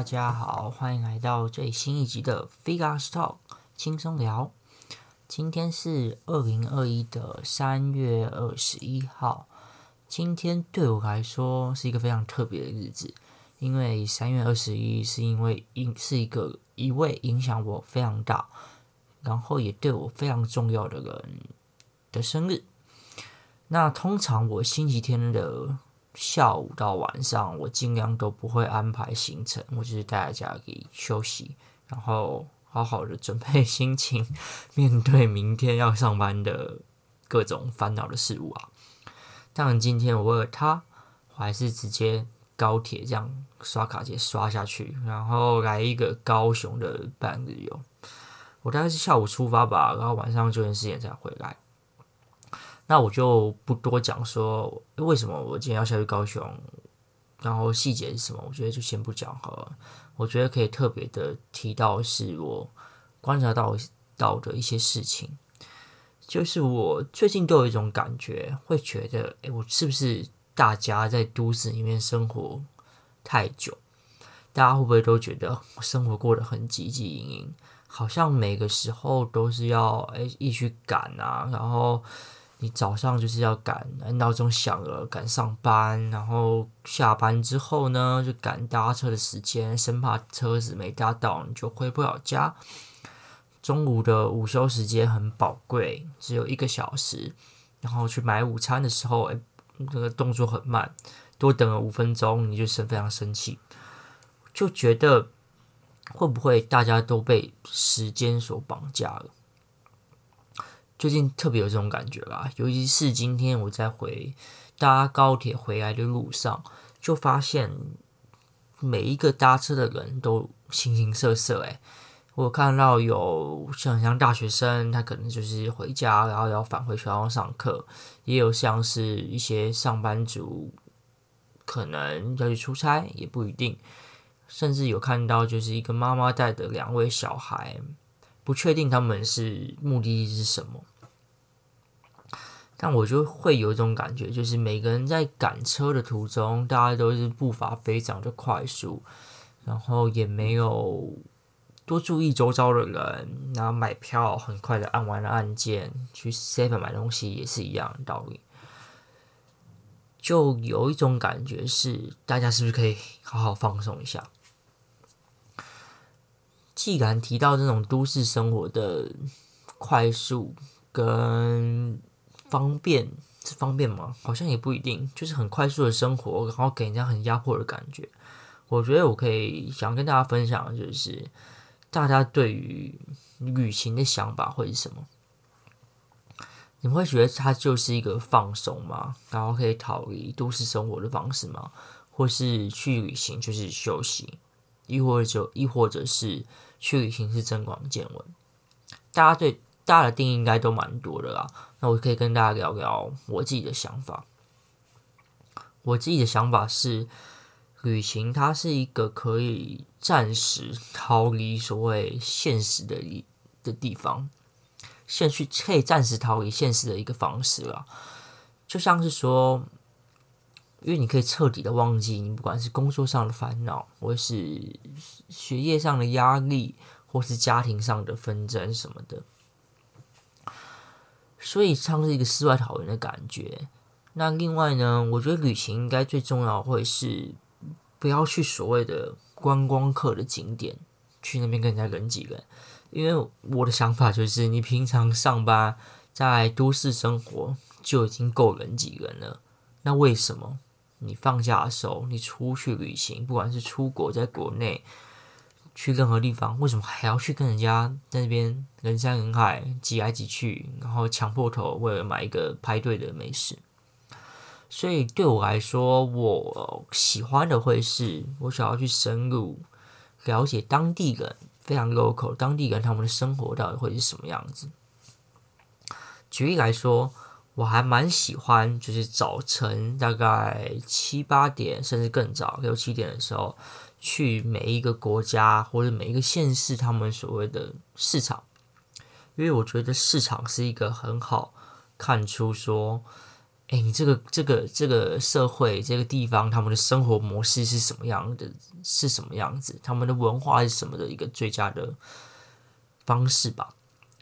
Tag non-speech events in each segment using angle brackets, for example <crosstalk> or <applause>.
大家好，欢迎来到最新一集的 Figure Talk 轻松聊。今天是二零二一的三月二十一号。今天对我来说是一个非常特别的日子，因为三月二十一是因为影是一个一位影响我非常大，然后也对我非常重要的人的生日。那通常我星期天的下午到晚上，我尽量都不会安排行程，我就是待在家里休息，然后好好的准备 <laughs> 心情，面对明天要上班的各种烦恼的事物啊。当然，今天我为了他，我还是直接高铁这样刷卡直接刷下去，然后来一个高雄的半日游。我大概是下午出发吧，然后晚上九点十点才回来。那我就不多讲说为什么我今天要下去高雄，然后细节是什么，我觉得就先不讲好了。我觉得可以特别的提到是我观察到到的一些事情，就是我最近都有一种感觉，会觉得，诶，我是不是大家在都市里面生活太久，大家会不会都觉得生活过得很汲汲营营，好像每个时候都是要诶一去赶啊，然后。你早上就是要赶，闹钟响了赶上班，然后下班之后呢，就赶搭车的时间，生怕车子没搭到，你就回不了家。中午的午休时间很宝贵，只有一个小时，然后去买午餐的时候，哎，这个动作很慢，多等了五分钟，你就生非常生气，就觉得会不会大家都被时间所绑架了？最近特别有这种感觉啦，尤其是今天我在回搭高铁回来的路上，就发现每一个搭车的人都形形色色。诶，我看到有像像大学生，他可能就是回家，然后要返回学校上课；也有像是一些上班族，可能要去出差，也不一定。甚至有看到就是一个妈妈带的两位小孩，不确定他们是目的地是什么。但我就会有一种感觉，就是每个人在赶车的途中，大家都是步伐非常的快速，然后也没有多注意周遭的人。然后买票很快的按完了按键，去 Seven 买东西也是一样的道理。就有一种感觉是，大家是不是可以好好放松一下？既然提到这种都市生活的快速跟方便是方便吗？好像也不一定，就是很快速的生活，然后给人家很压迫的感觉。我觉得我可以想跟大家分享就是，大家对于旅行的想法会是什么？你们会觉得它就是一个放松吗？然后可以逃离都市生活的方式吗？或是去旅行就是休息，亦或者亦或者是去旅行是增广见闻？大家对。大的定义应该都蛮多的啦，那我可以跟大家聊聊我自己的想法。我自己的想法是，旅行它是一个可以暂时逃离所谓现实的一的地方，现去可以暂时逃离现实的一个方式啦。就像是说，因为你可以彻底的忘记你不管是工作上的烦恼，或是学业上的压力，或是家庭上的纷争什么的。所以像是一个世外桃源的感觉。那另外呢，我觉得旅行应该最重要会是不要去所谓的观光客的景点，去那边跟人家人挤人。因为我的想法就是，你平常上班在都市生活就已经够人挤人了，那为什么你放假的时候你出去旅行，不管是出国在国内？去任何地方，为什么还要去跟人家在那边人山人海挤来挤去，然后抢破头为了买一个排队的美食？所以对我来说，我喜欢的会是我想要去深入了解当地人，非常 local，当地人他们的生活到底会是什么样子。举例来说，我还蛮喜欢，就是早晨大概七八点，甚至更早六七点的时候。去每一个国家或者每一个县市，他们所谓的市场，因为我觉得市场是一个很好看出说，哎，你这个这个这个社会这个地方，他们的生活模式是什么样的？是什么样子？他们的文化是什么的一个最佳的方式吧？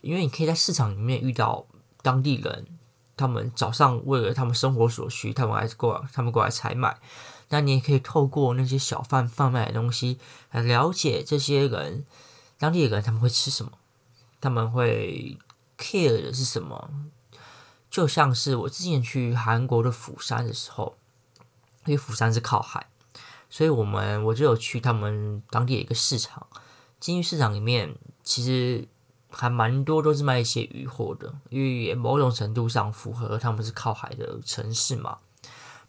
因为你可以在市场里面遇到当地人，他们早上为了他们生活所需，他们还过，他们过来采买。那你也可以透过那些小贩贩卖的东西来了解这些人，当地的人他们会吃什么，他们会 care 的是什么。就像是我之前去韩国的釜山的时候，因为釜山是靠海，所以我们我就有去他们当地的一个市场。金鱼市场里面，其实还蛮多都是卖一些鱼货的，因为也某种程度上符合他们是靠海的城市嘛。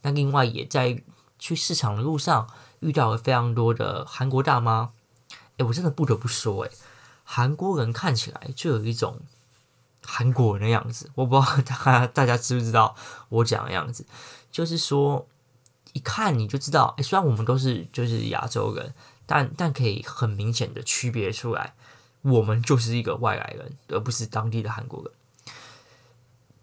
那另外也在。去市场的路上遇到了非常多的韩国大妈，哎，我真的不得不说，哎，韩国人看起来就有一种韩国人的样子。我不知道 <laughs> 大家大家知不知道我讲的样子，就是说一看你就知道，哎，虽然我们都是就是亚洲人，但但可以很明显的区别出来，我们就是一个外来人，而不是当地的韩国人。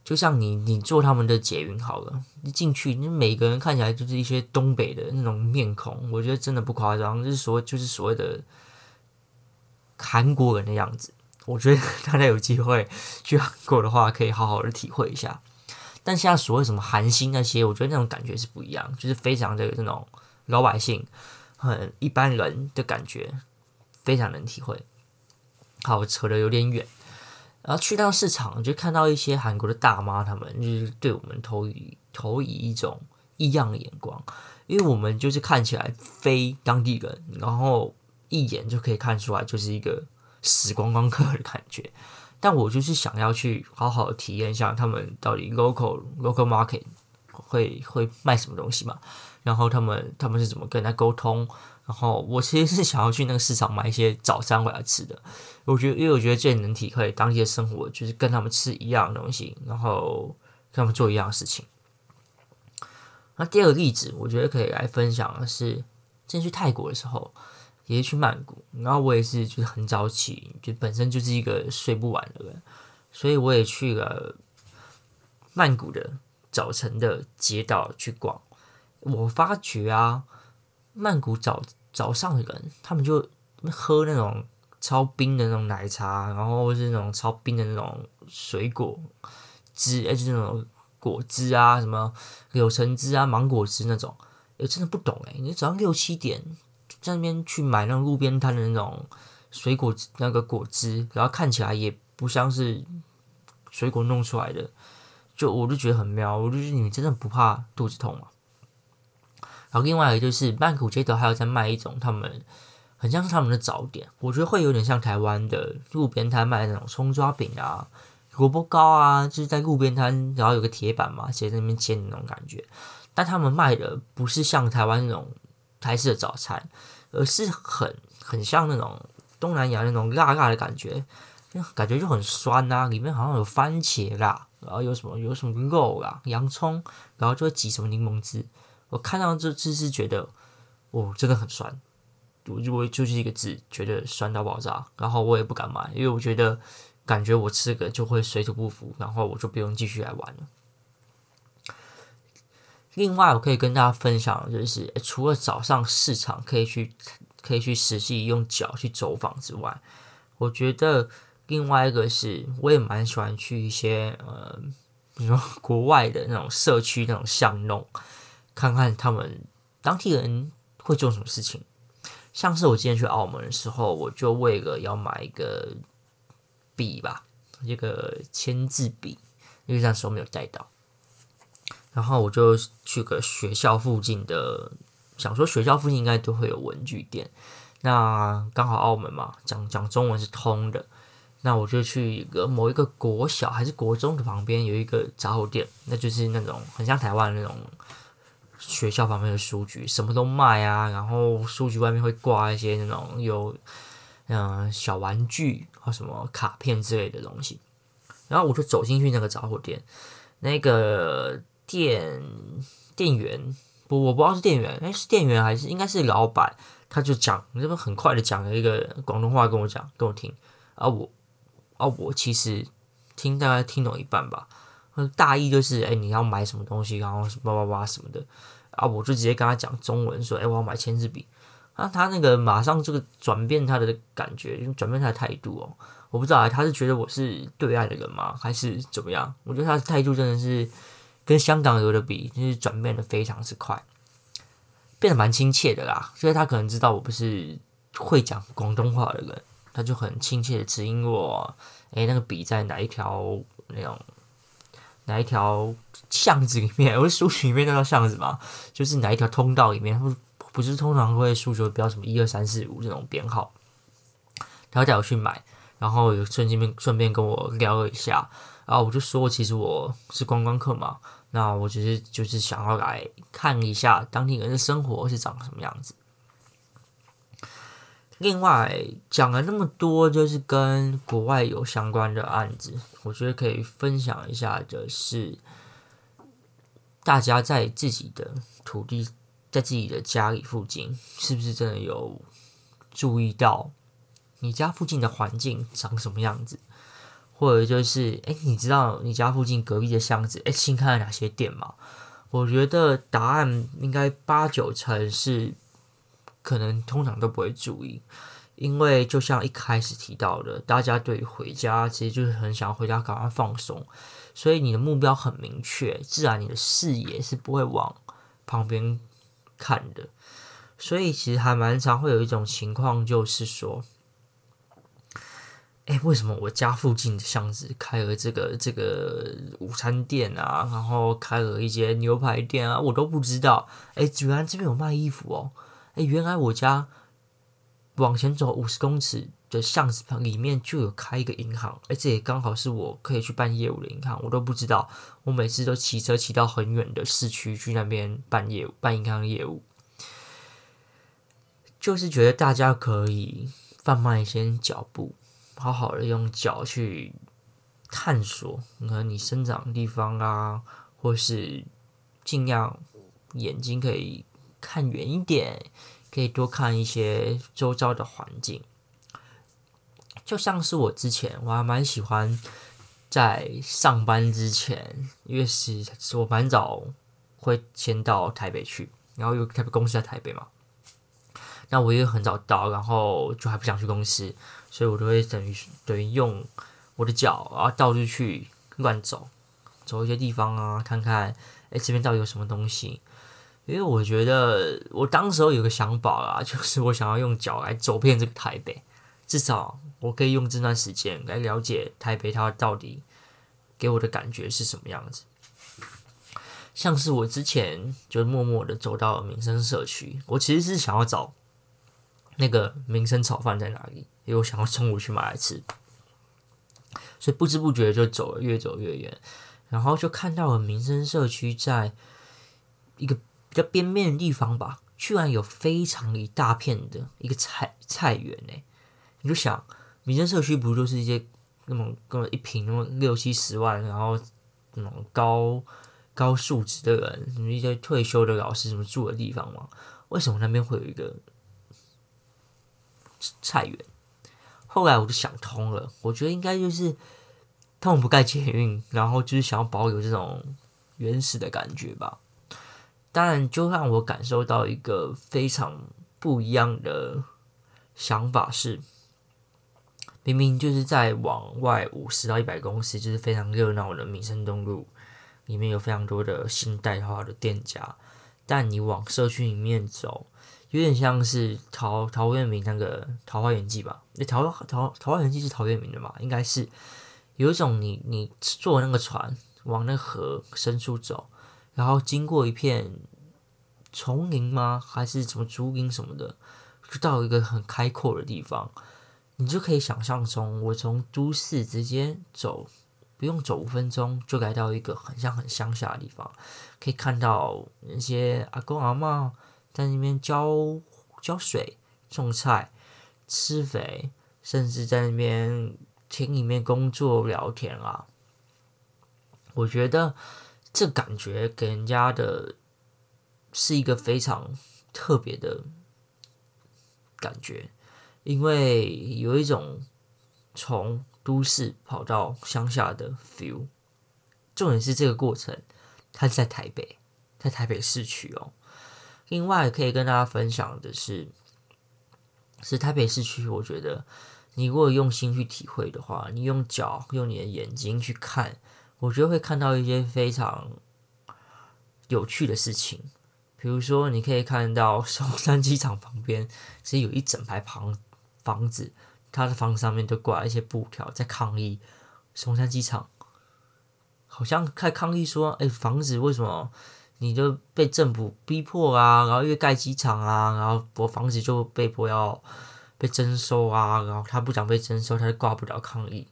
就像你，你坐他们的捷运好了，一进去，你每个人看起来就是一些东北的那种面孔，我觉得真的不夸张，就是所就是所谓的韩国人的样子。我觉得大家有机会去韩国的话，可以好好的体会一下。但现在所谓什么韩星那些，我觉得那种感觉是不一样，就是非常的那种老百姓、很一般人的感觉，非常能体会。好，扯得有点远。然后去到市场，就看到一些韩国的大妈，他们就是对我们投以投以一种异样的眼光，因为我们就是看起来非当地人，然后一眼就可以看出来就是一个死观光客的感觉。但我就是想要去好好体验一下他们到底 local local market 会会卖什么东西嘛，然后他们他们是怎么跟他沟通。然后我其实是想要去那个市场买一些早餐回来吃的。我觉得，因为我觉得最能体会当地的生活，就是跟他们吃一样的东西，然后跟他们做一样的事情。那第二个例子，我觉得可以来分享的是，之前去泰国的时候，也是去曼谷，然后我也是就是很早起，就本身就是一个睡不晚的人，所以我也去了曼谷的早晨的街道去逛。我发觉啊，曼谷早早上的人，他们就喝那种超冰的那种奶茶，然后是那种超冰的那种水果汁，而且那种果汁啊，什么柳橙汁啊、芒果汁那种，诶，真的不懂诶，你早上六七点在那边去买那种路边摊的那种水果那个果汁，然后看起来也不像是水果弄出来的，就我就觉得很妙，我就觉得你真的不怕肚子痛吗？然后另外一个就是曼谷街头还有在卖一种他们很像是他们的早点，我觉得会有点像台湾的路边摊卖那种葱抓饼啊、萝卜糕啊，就是在路边摊，然后有个铁板嘛，直接在那边煎的那种感觉。但他们卖的不是像台湾那种台式的早餐，而是很很像那种东南亚那种辣辣的感觉，感觉就很酸啊，里面好像有番茄啦，然后有什么有什么肉啦、洋葱，然后就会挤什么柠檬汁。我看到这次是觉得，哦，真的很酸，我就我就是一个字，觉得酸到爆炸。然后我也不敢买，因为我觉得感觉我吃个就会水土不服，然后我就不用继续来玩了。另外，我可以跟大家分享就是，除了早上市场可以去可以去实际用脚去走访之外，我觉得另外一个是，我也蛮喜欢去一些呃，比如说国外的那种社区那种巷弄。看看他们当地人会做什么事情，像是我之前去澳门的时候，我就为了要买一个笔吧，一个签字笔，因为那时候没有带到，然后我就去个学校附近的，想说学校附近应该都会有文具店，那刚好澳门嘛，讲讲中文是通的，那我就去一个某一个国小还是国中的旁边有一个杂货店，那就是那种很像台湾那种。学校旁边的书局什么都卖啊，然后书局外面会挂一些那种有嗯、小玩具或什么卡片之类的东西，然后我就走进去那个杂货店，那个店店员不，我不知道是店员，哎，是店员还是应该是老板，他就讲，这边很快的讲了一个广东话跟我讲，跟我听，啊我啊我其实听大概听懂一半吧。大意就是哎、你要买什么东西，然后叭叭叭什么的啊，我就直接跟他讲中文说，哎、我要买签字笔。那他那个马上这个转变他的感觉，转变他的态度哦，我不知道，他是觉得我是对岸的人吗，还是怎么样？我觉得他的态度真的是跟香港有的比，就是转变的非常之快，变得蛮亲切的啦。所以他可能知道我不是会讲广东话的人，他就很亲切的指引我，哎，那个笔在哪一条那种哪一条巷子里面？<laughs> 我是书局里面那条巷子嘛，就是哪一条通道里面。不是通常会诉求标什么一二三四五这种编号，他会带我去买，然后有顺便顺便跟我聊了一下，然后我就说，其实我是观光客嘛，那我只是就是想要来看一下当地人的生活是长什么样子。另外讲了那么多，就是跟国外有相关的案子，我觉得可以分享一下的是，大家在自己的土地。在自己的家里附近，是不是真的有注意到你家附近的环境长什么样子？或者就是，哎，你知道你家附近隔壁的巷子，哎，新开了哪些店吗？我觉得答案应该八九成是可能通常都不会注意，因为就像一开始提到的，大家对于回家其实就是很想回家赶快放松，所以你的目标很明确，自然你的视野是不会往旁边。看的，所以其实还蛮常会有一种情况，就是说，哎，为什么我家附近的巷子开了这个这个午餐店啊，然后开了一间牛排店啊，我都不知道。哎，居然这边有卖衣服哦！哎，原来我家往前走五十公尺的巷子旁里面就有开一个银行，而且也刚好是我可以去办业务的银行，我都不知道。我每次都骑车骑到很远的市区去那边办业务、办银行业务，就是觉得大家可以放慢一些脚步，好好的用脚去探索可能你生长的地方啊，或是尽量眼睛可以看远一点，可以多看一些周遭的环境。就像是我之前，我还蛮喜欢在上班之前，因为是我蛮早会先到台北去，然后有台北公司在台北嘛，那我也很早到，然后就还不想去公司，所以我都会等于等于用我的脚然后到处去乱走，走一些地方啊，看看哎这边到底有什么东西，因为我觉得我当时候有个想法啊，就是我想要用脚来走遍这个台北。至少我可以用这段时间来了解台北，它到底给我的感觉是什么样子。像是我之前就默默的走到了民生社区，我其实是想要找那个民生炒饭在哪里，因为我想要中午去买来吃。所以不知不觉就走了，越走越远，然后就看到了民生社区在一个比较边边的地方吧，居然有非常一大片的一个菜菜园呢。你就想，民生社区不就是一些那种根本一平那么六七十万，然后那种高高素质的人，什么一些退休的老师什么住的地方吗？为什么那边会有一个菜园？后来我就想通了，我觉得应该就是他们不盖捷运，然后就是想要保有这种原始的感觉吧。当然，就让我感受到一个非常不一样的想法是。明明就是在往外五十到一百公尺，就是非常热闹的民生东路，里面有非常多的新代化的店家。但你往社区里面走，有点像是陶陶渊明那个《桃花源记》吧？那桃桃桃花源记是陶渊明的嘛？应该是有一种你你坐那个船往那河深处走，然后经过一片丛林吗？还是什么竹林什么的，就到一个很开阔的地方。你就可以想象中，我从都市直接走，不用走五分钟就来到一个很像很乡下的地方，可以看到那些阿公阿嬷在那边浇浇水、种菜、施肥，甚至在那边田里面工作聊天啊。我觉得这感觉给人家的是一个非常特别的感觉。因为有一种从都市跑到乡下的 feel，重点是这个过程，它在台北，在台北市区哦。另外可以跟大家分享的是，是台北市区，我觉得你如果用心去体会的话，你用脚用你的眼睛去看，我觉得会看到一些非常有趣的事情。比如说，你可以看到松山机场旁边其实有一整排房房子，它的房子上面都挂了一些布条，在抗议松山机场，好像在抗议说：“哎，房子为什么？”你就被政府逼迫啊，然后越盖机场啊，然后我房子就被迫要被征收啊，然后他不想被征收，他就挂不了抗议。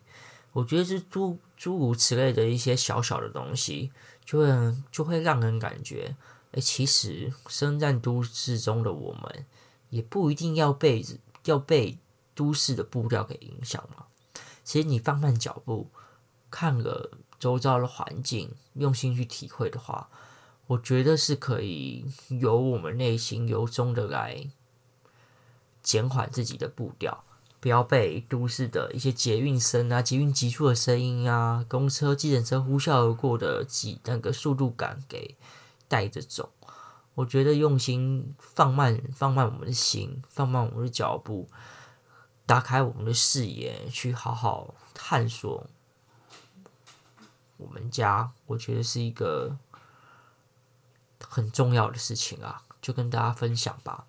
我觉得是诸诸如此类的一些小小的东西，就会就会让人感觉，哎，其实身在都市中的我们，也不一定要被要被都市的步调给影响嘛。其实你放慢脚步，看了周遭的环境，用心去体会的话。我觉得是可以由我们内心由衷的来减缓自己的步调，不要被都市的一些捷运声啊、捷运急促的声音啊、公车、计程车呼啸而过的急那个速度感给带着走。我觉得用心放慢、放慢我们的心，放慢我们的脚步，打开我们的视野，去好好探索我们家。我觉得是一个。很重要的事情啊，就跟大家分享吧。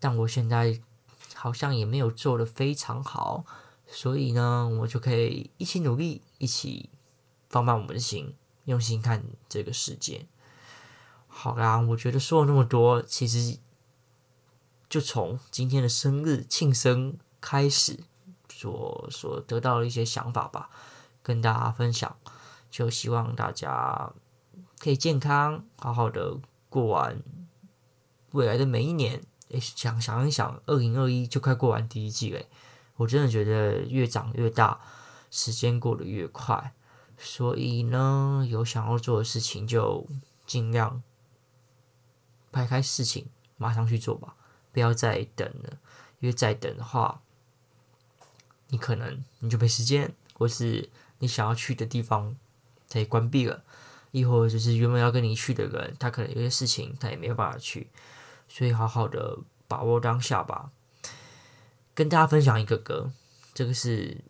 但我现在好像也没有做的非常好，所以呢，我就可以一起努力，一起放慢我们的心，用心看这个世界。好啦，我觉得说了那么多，其实就从今天的生日庆生开始，所所得到的一些想法吧，跟大家分享。就希望大家。可以健康好好的过完未来的每一年。诶，想想一想，二零二一就快过完第一季了。我真的觉得越长越大，时间过得越快。所以呢，有想要做的事情就尽量排开事情，马上去做吧，不要再等了。因为再等的话，你可能你就没时间，或是你想要去的地方它也关闭了。亦或就是原本要跟你去的人，他可能有些事情他也没有办法去，所以好好的把握当下吧。跟大家分享一个歌，这个是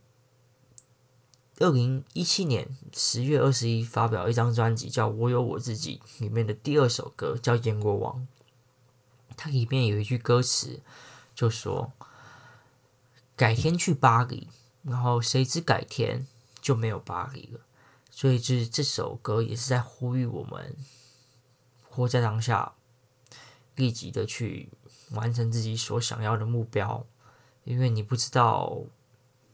二零一七年十月二十一发表一张专辑，叫《我有我自己》里面的第二首歌，叫《燕国王》。它里面有一句歌词，就说：“改天去巴黎，然后谁知改天就没有巴黎了。”所以，就是这首歌也是在呼吁我们活在当下，立即的去完成自己所想要的目标，因为你不知道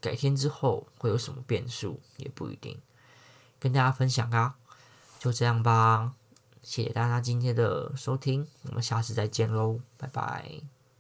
改天之后会有什么变数，也不一定。跟大家分享啊，就这样吧，谢谢大家今天的收听，我们下次再见喽，拜拜。